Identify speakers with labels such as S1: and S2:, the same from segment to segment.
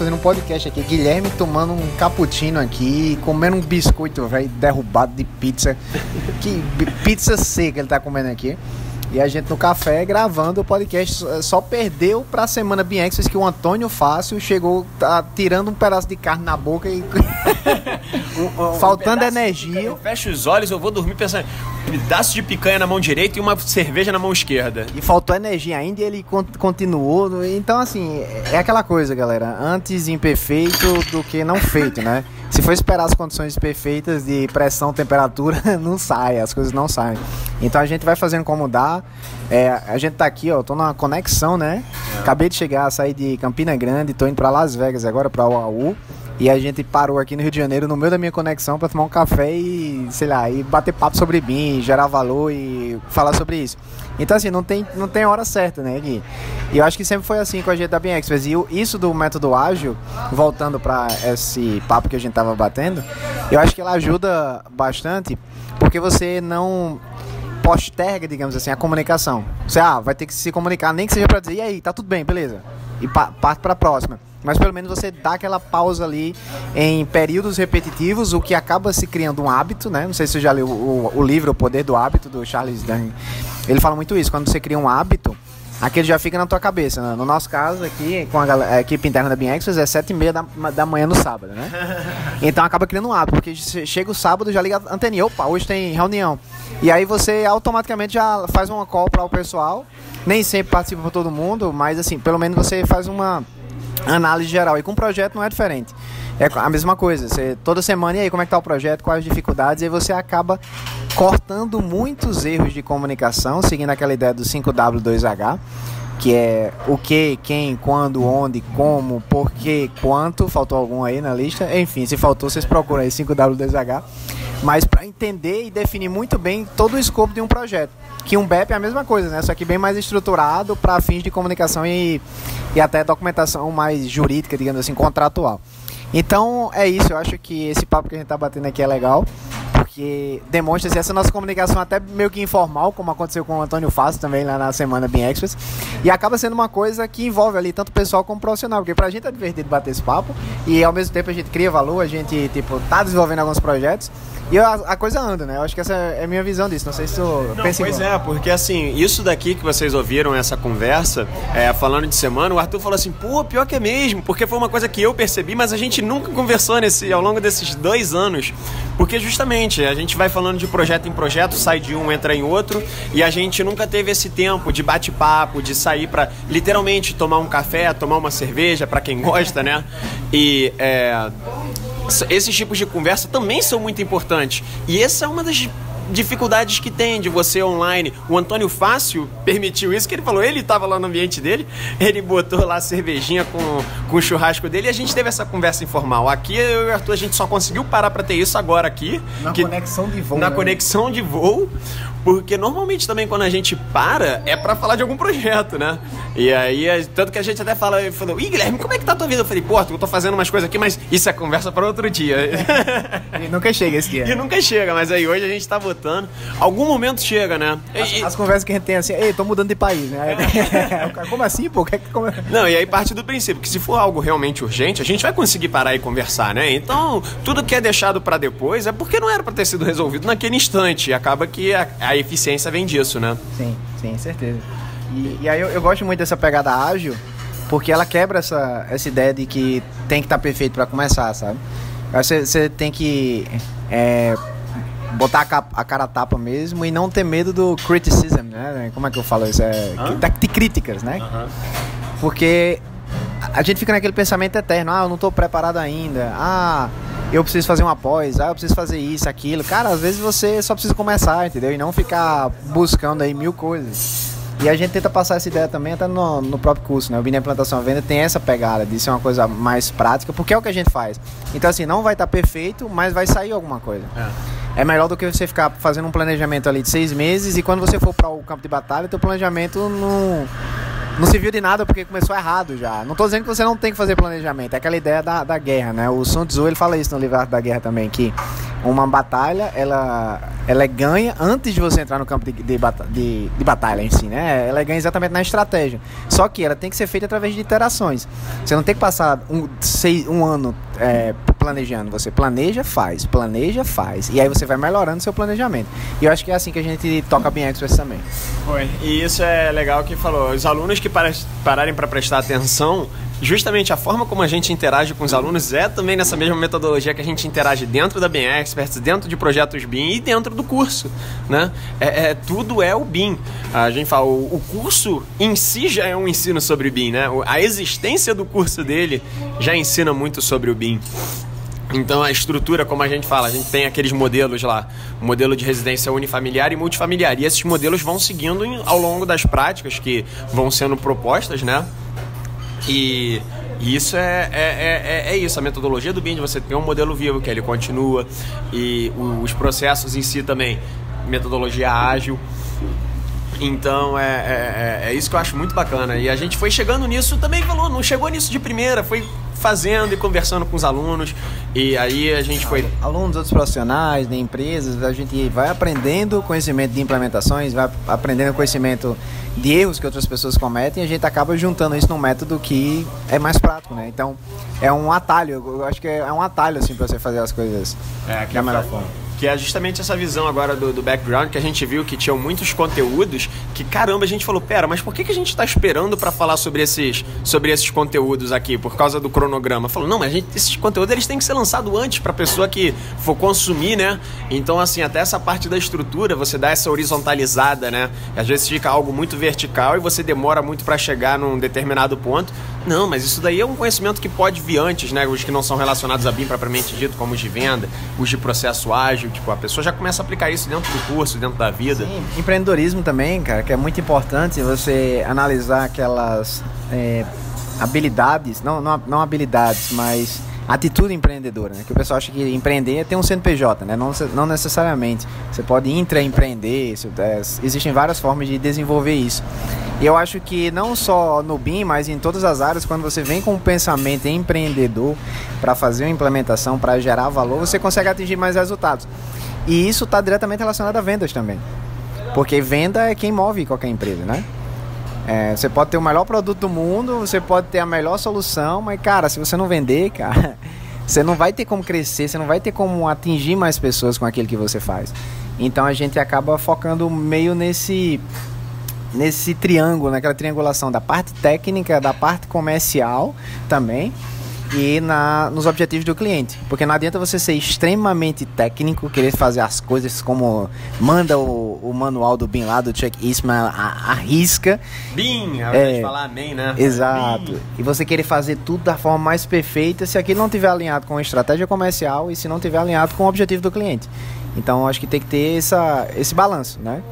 S1: fazendo um podcast aqui. Guilherme tomando um cappuccino aqui, comendo um biscoito, velho, derrubado de pizza. que pizza seca ele tá comendo aqui. E a gente no café gravando o podcast. Só perdeu pra semana Bienxes que o Antônio Fácil chegou tá, tirando um pedaço de carne na boca e. um, um, Faltando um energia.
S2: Eu fecho os olhos, eu vou dormir pensando. Um pedaço de picanha na mão direita e uma cerveja na mão esquerda.
S1: E faltou energia ainda e ele continuou. Então, assim, é aquela coisa, galera. Antes imperfeito do que não feito, né? Se for esperar as condições perfeitas de pressão, temperatura, não sai, as coisas não saem. Então a gente vai fazendo como dá. É, a gente tá aqui, ó, tô numa conexão, né? É. Acabei de chegar, sair de Campina Grande, tô indo para Las Vegas agora, para Oahu. E a gente parou aqui no Rio de Janeiro, no meio da minha conexão, para tomar um café e, sei lá, e bater papo sobre mim, gerar valor e falar sobre isso. Então, assim, não tem, não tem hora certa, né, Gui? E eu ax que sempre foi assim com a gente da Bem Express. E isso do método ágil, voltando para esse papo que a gente tava batendo, eu acho que ela ajuda bastante, porque você não posterga, digamos assim, a comunicação. Você ah, vai ter que se comunicar, nem que seja para dizer, e aí, tá tudo bem, beleza. E pa parte para a próxima. Mas pelo menos você dá aquela pausa ali em períodos repetitivos, o que acaba se criando um hábito, né? Não sei se você já leu o, o livro O Poder do Hábito, do Charles Duhigg. Ele fala muito isso. Quando você cria um hábito, aquele já fica na tua cabeça. Né? No nosso caso aqui, com a, a equipe interna da BeamXpress, é sete e meia da, da manhã no sábado, né? Então acaba criando um hábito, porque chega o sábado, já liga a anteninha, opa, hoje tem reunião. E aí você automaticamente já faz uma call para o pessoal. Nem sempre participa para todo mundo, mas assim, pelo menos você faz uma análise geral. E com o projeto não é diferente. É a mesma coisa. Você, toda semana, e aí, como é que tá o projeto, quais as dificuldades, e aí você acaba cortando muitos erros de comunicação, seguindo aquela ideia do 5W2H, que é o que, quem, quando, onde, como, porquê, quanto. Faltou algum aí na lista? Enfim, se faltou, vocês procuram aí 5W2H. Mas para entender e definir muito bem todo o escopo de um projeto. Que um BEP é a mesma coisa, né? Só que bem mais estruturado para fins de comunicação e, e até documentação mais jurídica, digamos assim, contratual. Então é isso, eu acho que esse papo que a gente tá batendo aqui é legal, porque demonstra essa nossa comunicação até meio que informal, como aconteceu com o Antônio Fácil também lá na semana Bem Express, e acaba sendo uma coisa que envolve ali tanto pessoal como profissional, porque pra gente é divertido bater esse papo, e ao mesmo tempo a gente cria valor, a gente tipo tá desenvolvendo alguns projetos, e a, a, coisa anda, né? Eu acho que essa é a minha visão disso. Não sei se tu
S2: não, pensa Pois igual. é, porque assim, isso daqui que vocês ouviram, essa conversa, é, falando de semana, o Arthur falou assim, pô, pior que é mesmo, porque foi uma coisa que eu percebi, mas a gente nunca conversou nesse, ao longo desses dois anos. Porque justamente, a gente vai falando de projeto em projeto, sai de um, entra em outro, e a gente nunca teve esse tempo de bate-papo, de sair para literalmente tomar um café, tomar uma cerveja, para quem gosta, né? E é, esses tipos de conversa também são muito importantes. E essa é uma das dificuldades que tem de você online. O Antônio Fácil permitiu isso, que ele falou, ele estava lá no ambiente dele, ele botou lá a cervejinha com, com o churrasco dele e a gente teve essa conversa informal. Aqui eu e o Arthur, a gente só conseguiu parar para ter isso agora aqui.
S1: Na
S2: que,
S1: conexão de voo.
S2: Na né? conexão de voo. Porque normalmente também quando a gente para é para falar de algum projeto, né? E aí, tanto que a gente até fala, falou, ih, Guilherme, como é que tá a tua vida? Eu falei, pô, eu tô fazendo umas coisas aqui, mas isso é conversa para outro dia.
S1: e nunca chega esse dia.
S2: E nunca chega, mas aí hoje a gente tá votando. Algum momento chega, né?
S1: As, e, as conversas que a gente tem assim, ei, tô mudando de país, né? como assim, pô? Como...
S2: Não, e aí parte do princípio que se for algo realmente urgente, a gente vai conseguir parar e conversar, né? Então, tudo que é deixado para depois é porque não era para ter sido resolvido naquele instante. E acaba que a, a eficiência vem disso, né?
S1: Sim, sim, certeza. E, e aí eu, eu, gosto muito dessa pegada ágil, porque ela quebra essa, essa ideia de que tem que estar tá perfeito para começar, sabe? Você, você tem que é, botar a, a, cara a tapa mesmo e não ter medo do criticism, né? Como é que eu falo isso? É, de críticas, né? Porque a gente fica naquele pensamento eterno, ah, eu não estou preparado ainda, ah, eu preciso fazer uma pós, ah, eu preciso fazer isso, aquilo. Cara, às vezes você só precisa começar, entendeu? E não ficar buscando aí mil coisas. E a gente tenta passar essa ideia também até no, no próprio curso, né? O Bina Implantação à Venda tem essa pegada de ser uma coisa mais prática, porque é o que a gente faz. Então, assim, não vai estar tá perfeito, mas vai sair alguma coisa. É. é. melhor do que você ficar fazendo um planejamento ali de seis meses e quando você for para o campo de batalha, teu planejamento não não se viu de nada porque começou errado já. Não estou dizendo que você não tem que fazer planejamento, é aquela ideia da, da guerra, né? O Sun Tzu ele fala isso no livro Arte da Guerra também, que uma batalha, ela, ela é ganha antes de você entrar no campo de, de, de, de, batalha em si, né? Ela é ganha exatamente na estratégia. Só que ela tem que ser feita através de interações. Você não tem que passar um, seis, um ano é, planejando. Você planeja, faz, planeja, faz. E aí você vai melhorando seu planejamento. E eu acho que é assim que a gente toca bem Express também.
S2: Foi. E isso é legal que falou. Os alunos que pararem para prestar atenção, justamente a forma como a gente interage com os alunos é também nessa mesma metodologia que a gente interage dentro da BIM Experts, dentro de projetos BIM e dentro do curso, né? É, é tudo é o BIM. A gente fala, o, o, curso em si já é um ensino sobre BIM, né? A existência do curso dele já ensina muito sobre o BIM. Então a estrutura, como a gente fala, a gente tem aqueles modelos lá, modelo de residência unifamiliar e multifamiliar. E esses modelos vão seguindo ao longo das práticas que vão sendo propostas, né? E, e isso é, é, é, é, isso, a metodologia do BIM, você tem um modelo vivo que ele continua, e os processos em si também, metodologia ágil. Então é, é, é, é, isso que eu acho muito bacana. E a gente foi chegando nisso também, falou, não chegou nisso de primeira, foi fazendo e conversando com os alunos. E aí a gente foi.
S1: Alunos, outros profissionais, de empresas, a gente vai aprendendo conhecimento de implementações, vai aprendendo conhecimento de erros que outras pessoas cometem e a gente acaba juntando isso num método que é mais prático, né? Então é um atalho, eu acho que é um atalho assim para você fazer as coisas
S2: é, da melhor forma que é justamente essa visão agora do, do, background que a gente viu que tinham muitos conteúdos que caramba a gente falou pera mas por que, que a gente está esperando para falar sobre esses sobre esses conteúdos aqui por causa do cronograma? Falou não mas gente, esses conteúdos eles têm que ser lançados antes para a pessoa que for consumir né? Então assim até essa parte da estrutura você dá essa horizontalizada né? Às vezes fica algo muito vertical e você demora muito para chegar num determinado ponto não mas isso daí é um conhecimento que pode vir antes né os que não são relacionados a BIM propriamente dito como os de venda os de processo ágil Tipo, a pessoa já começa a aplicar isso dentro do curso, dentro da vida. Sim,
S1: empreendedorismo também, cara, que é muito importante você analisar aquelas é, habilidades, não, não, não habilidades, mas atitude empreendedora, né? Que o pessoal acha que empreender é ter um CNPJ, né? Não, não necessariamente. Você pode intraempreender, é, existem várias formas de desenvolver isso. E eu acho que não só no BIM, mas em todas as áreas, quando você vem com um pensamento empreendedor para fazer uma implementação, para gerar valor, você consegue atingir mais resultados. E isso está diretamente relacionado a vendas também. Porque venda é quem move qualquer empresa, né? É, você pode ter o melhor produto do mundo, você pode ter a melhor solução, mas cara, se você não vender, cara, você não vai ter como crescer, você não vai ter como atingir mais pessoas com aquilo que você faz. Então a gente acaba focando meio nesse nesse triângulo, naquela triangulação da parte técnica, da parte comercial também e na, nos objetivos do cliente. Porque não adianta você ser extremamente técnico, querer fazer as coisas como manda o, o manual do BIM lá, do Chuck Eastman, a, a risca.
S2: BIM, ao invés é, de falar amém, né?
S1: Exato. E você querer fazer tudo da forma mais perfeita se aquilo não tiver alinhado com a estratégia comercial e se não tiver alinhado com o objetivo do cliente. Então acho que tem que ter essa, esse balanço, né?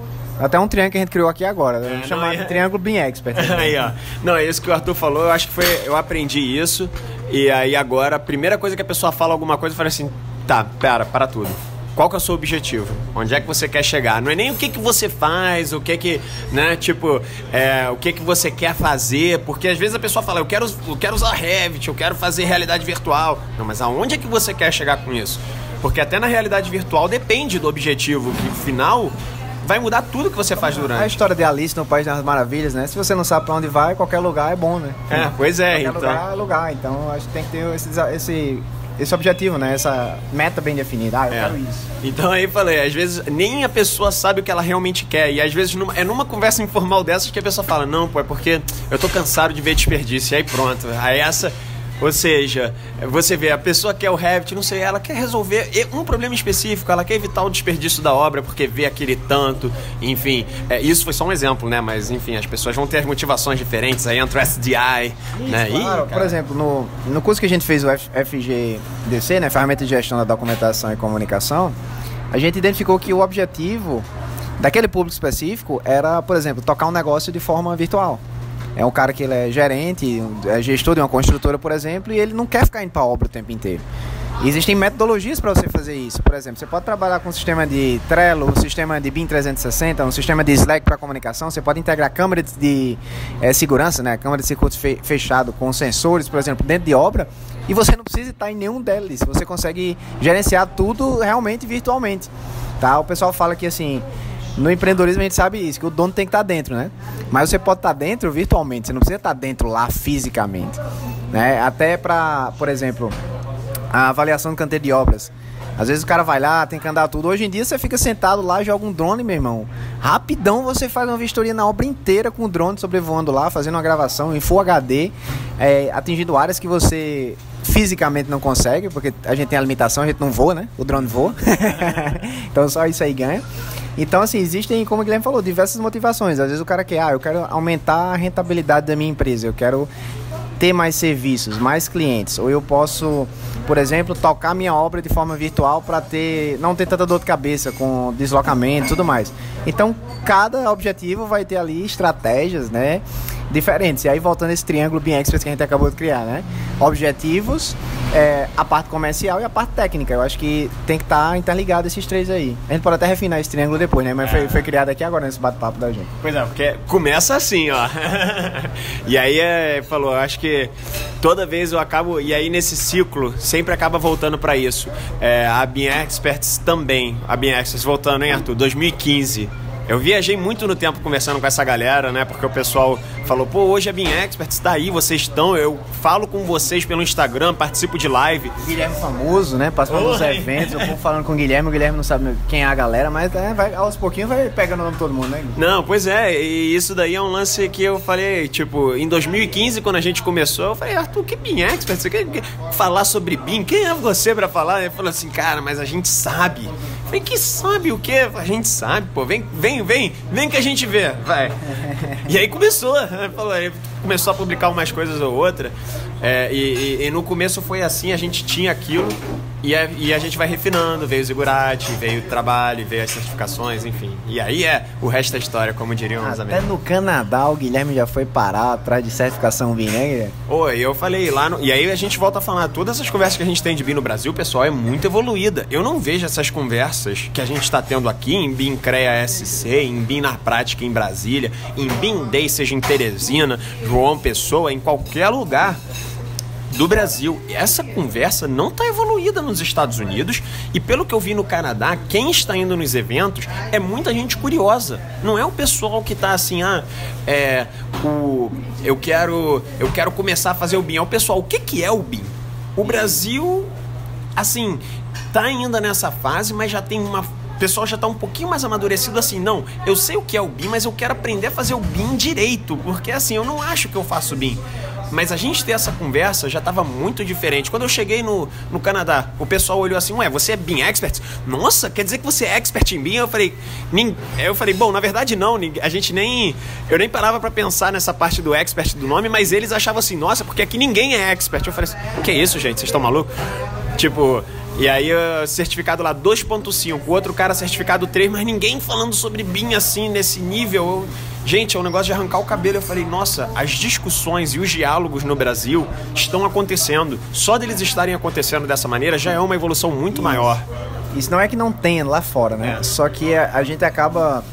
S1: Até um triângulo que a gente criou aqui agora. É, chamado é... Triângulo Beam Expert.
S2: aí, ó. Não, é isso que o Arthur falou. Eu acho que foi. Eu aprendi isso. E aí agora, a primeira coisa que a pessoa fala alguma coisa, eu falo assim: tá, pera, para tudo. Qual que é o seu objetivo? Onde é que você quer chegar? Não é nem o que, que você faz, o que que, né, tipo, é, o que que você quer fazer, porque às vezes a pessoa fala, eu quero, eu quero usar Revit, eu quero fazer realidade virtual. Não, mas aonde é que você quer chegar com isso? Porque até na realidade virtual depende do objetivo final vai mudar tudo que você faz durante.
S1: A história de Alice no País das Maravilhas, né? Se você não sabe para onde vai, qualquer lugar é bom, né?
S2: É, pois é.
S1: Qualquer então... lugar é lugar. Então acho que tem que ter esse, esse, esse objetivo, né? Essa meta bem definida. Ah, eu é. quero isso.
S2: Então aí falei, às vezes nem a pessoa sabe o que ela realmente quer. E às vezes numa, é numa conversa informal dessas que a pessoa fala, não, pô, é porque eu tô cansado de ver desperdício. E aí pronto. Aí essa ou seja, você vê, a pessoa quer o Revit, não sei, ela quer resolver um problema específico, ela quer evitar o desperdício da obra porque vê aquele tanto, enfim. É, isso foi só um exemplo, né? Mas, enfim, as pessoas vão ter motivações diferentes, aí entra o SDI, isso, né?
S1: Claro, por exemplo, no, no curso que a gente fez o FGDC, né? Ferramenta de Gestão da Documentação e Comunicação, a gente identificou que o objetivo daquele público específico era, por exemplo, tocar um negócio de forma virtual. É um cara que ele é gerente, é gestor de uma construtora, por exemplo, e ele não quer ficar indo para obra o tempo inteiro. Existem metodologias para você fazer isso. Por exemplo, você pode trabalhar com um sistema de Trello, um sistema de BIM 360, um sistema de Slack para comunicação. Você pode integrar câmera de é, segurança, né? câmera de circuito fechado com sensores, por exemplo, dentro de obra e você não precisa estar em nenhum deles. Você consegue gerenciar tudo realmente virtualmente. Tá? O pessoal fala que assim, no empreendedorismo a gente sabe isso, que o dono tem que estar dentro, né? Mas você pode estar dentro virtualmente, você não precisa estar dentro lá fisicamente. Né? Até para, por exemplo, a avaliação do canteiro de obras. Às vezes o cara vai lá, tem que andar tudo. Hoje em dia você fica sentado lá, joga um drone, meu irmão. Rapidão você faz uma vistoria na obra inteira com o drone sobrevoando lá, fazendo uma gravação em Full HD, é, atingindo áreas que você fisicamente não consegue, porque a gente tem a limitação, a gente não voa, né? O drone voa. então só isso aí ganha. Então, assim, existem, como o Guilherme falou, diversas motivações. Às vezes o cara quer, ah, eu quero aumentar a rentabilidade da minha empresa, eu quero ter mais serviços, mais clientes, ou eu posso por exemplo, tocar minha obra de forma virtual para ter não ter tanta dor de cabeça com deslocamento e tudo mais. Então, cada objetivo vai ter ali estratégias, né? diferentes. E aí voltando esse triângulo bem expert que a gente acabou de criar, né? Objetivos, é, a parte comercial e a parte técnica. Eu acho que tem que estar tá interligado esses três aí. A gente pode até refinar esse triângulo depois, né? Mas é. foi, foi, criado aqui agora nesse bate-papo da gente.
S2: Pois é, porque começa assim, ó. e aí é, falou, acho que toda vez eu acabo e aí nesse ciclo sempre acaba voltando para isso. É, a Bean Experts também, a Bean Experts voltando, hein, Arthur? 2015 eu viajei muito no tempo conversando com essa galera, né? Porque o pessoal falou, pô, hoje a Bean Expert está aí, vocês estão, eu falo com vocês pelo Instagram, participo de live.
S1: Guilherme famoso, né? Passando nos eventos, eu vou falando com o Guilherme, o Guilherme não sabe quem é a galera, mas é, vai, aos pouquinhos vai pegando o nome de todo mundo, né?
S2: Não, pois é, e isso daí é um lance que eu falei, tipo, em 2015, quando a gente começou, eu falei, Arthur, que Bean Expert? Você quer falar sobre Bean? Quem é você para falar? Ele falou assim, cara, mas a gente sabe. Vem que sabe o que? A gente sabe, pô. Vem, vem, vem, vem que a gente vê. Vai. E aí começou. Né? Falou, começou a publicar umas coisas ou outra. É, e, e, e, no começo foi assim, a gente tinha aquilo e a, e a gente vai refinando, veio o Zigurati, veio o trabalho, veio as certificações, enfim. E aí é o resto da história, como diriam os
S1: amigos. Até no Canadá o Guilherme já foi parar atrás de certificação BIM, né, Guilherme?
S2: Oi, eu falei lá no... E aí a gente volta a falar, todas essas conversas que a gente tem de BIM no Brasil, pessoal, é muito evoluída. Eu não vejo essas conversas que a gente está tendo aqui em BIM CREA SC, em BIM na prática em Brasília, em BIM Day, seja em Teresina, João Pessoa, em qualquer lugar do Brasil. Essa conversa não está evoluída nos Estados Unidos e pelo que eu vi no Canadá, quem está indo nos eventos é muita gente curiosa. Não é o pessoal que está assim, ah, é, o, eu quero, eu quero começar a fazer o BIM. É o pessoal, o que que é o BIM? O Brasil, assim, tá ainda nessa fase, mas já tem uma o pessoal já está um pouquinho mais amadurecido assim, não, eu sei o que é o BIM, mas eu quero aprender a fazer o BIM direito, porque assim, eu não acho que eu faço BIM. Mas a gente ter essa conversa já estava muito diferente. Quando eu cheguei no, no Canadá, o pessoal olhou assim, ué, você é BIM expert? Nossa, quer dizer que você é expert em BIM? Eu falei, eu falei, bom, na verdade não, a gente nem. Eu nem parava para pensar nessa parte do expert do nome, mas eles achavam assim, nossa, porque aqui ninguém é expert. Eu falei assim, que isso, gente? Vocês estão malucos? Tipo, e aí, certificado lá 2.5, o outro cara certificado 3, mas ninguém falando sobre BIM assim, nesse nível. Gente, é um negócio de arrancar o cabelo. Eu falei, nossa, as discussões e os diálogos no Brasil estão acontecendo. Só deles estarem acontecendo dessa maneira já é uma evolução muito maior.
S1: Isso não é que não tenha lá fora, né? É. Só que a, a gente acaba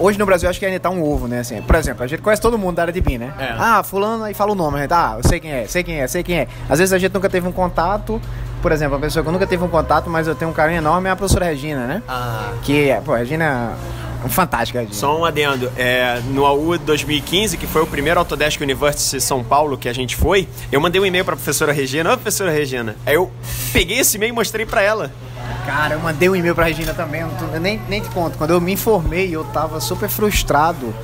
S1: Hoje no Brasil acho que ainda tá um ovo, né? Assim, por exemplo, a gente conhece todo mundo da área de BIM, né? É. Ah, fulano aí fala o nome, a gente, ah, eu sei quem é, sei quem é, sei quem é. Às vezes a gente nunca teve um contato, por exemplo, a pessoa que eu nunca teve um contato, mas eu tenho um carinho enorme é a professora Regina, né? Ah. Que, pô, a Regina é fantástica. Regina.
S2: Só um adendo. É, no AU 2015, que foi o primeiro Autodesk University São Paulo que a gente foi, eu mandei um e-mail pra professora Regina. Ô, professora Regina. Aí eu peguei esse e-mail e mostrei pra ela.
S1: Cara, eu mandei um e-mail pra Regina também, eu, eu nem, nem te conto. Quando eu me informei, eu tava super frustrado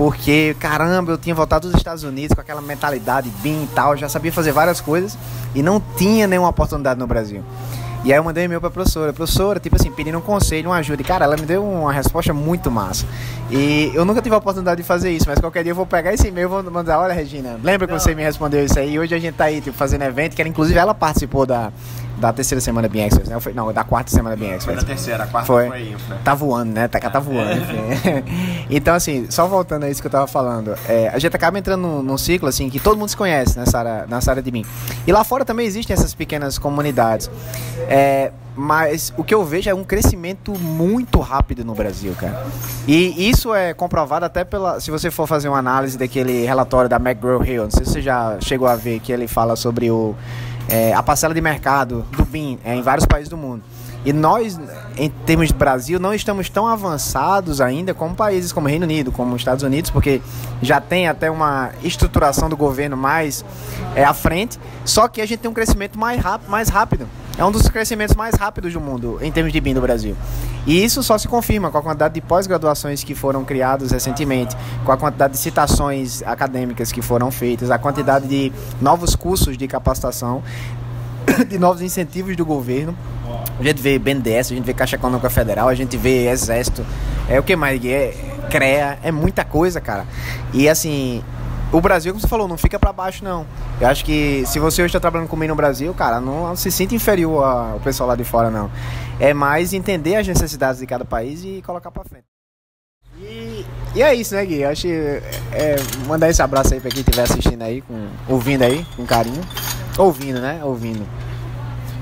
S1: porque, caramba, eu tinha voltado dos Estados Unidos com aquela mentalidade bem e tal, já sabia fazer várias coisas e não tinha nenhuma oportunidade no Brasil. E aí eu mandei um e-mail pra professora. Professora, tipo assim, pedindo um conselho, uma ajuda. E, cara, ela me deu uma resposta muito massa. E eu nunca tive a oportunidade de fazer isso, mas qualquer dia eu vou pegar esse e-mail e vou mandar, olha, Regina, lembra que você me respondeu isso aí? Hoje a gente tá aí, tipo, fazendo evento, que era, inclusive ela participou da, da terceira semana Bean Express, né? Foi, não, da quarta semana Bean Express.
S2: Foi da terceira, a quarta foi, foi infra.
S1: Tá voando, né? Tá, tá voando, enfim. então, assim, só voltando a isso que eu tava falando, é, a gente acaba entrando num, num, ciclo, assim, que todo mundo se conhece nessa área, nessa área de BIM. E lá fora também existem essas pequenas comunidades. É, mas o que eu vejo é um crescimento muito rápido no Brasil, cara. E isso é comprovado até pela. Se você for fazer uma análise daquele relatório da McGraw-Hill, não sei se você já chegou a ver que ele fala sobre o é, a parcela de mercado do BIM é, em vários países do mundo. E nós, em termos de Brasil, não estamos tão avançados ainda como países como Reino Unido, como Estados Unidos, porque já tem até uma estruturação do governo mais é, à frente. Só que a gente tem um crescimento mais rápido, mais rápido. É um dos crescimentos mais rápidos do mundo em termos de BIM do Brasil. E isso só se confirma com a quantidade de pós-graduações que foram criadas recentemente, com a quantidade de citações acadêmicas que foram feitas, a quantidade de novos cursos de capacitação, de novos incentivos do governo. A gente vê BNDES, a gente vê Caixa Econômica Federal, a gente vê Exército, é o que mais? É, CREA, é muita coisa, cara. E assim, o Brasil, como você falou, não fica para baixo, não. Eu acho que se você hoje está trabalhando comigo no Brasil, cara, não se sinta inferior ao pessoal lá de fora, não. É mais entender as necessidades de cada país e colocar para frente. E, e, é isso, né, Gui? Eu acho é, mandar esse abraço aí para quem estiver assistindo aí, com, ouvindo aí, com carinho. Ouvindo, né? Ouvindo.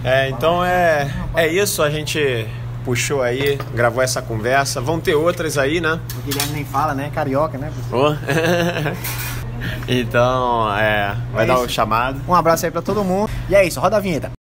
S2: É, então é, é isso, a gente puxou aí, gravou essa conversa. Vão ter outras aí, né?
S1: O Guilherme nem fala, né? Carioca, né?
S2: Oh. então, é, vai é dar o chamado.
S1: Um abraço aí pra todo mundo. E é isso, roda a vinheta.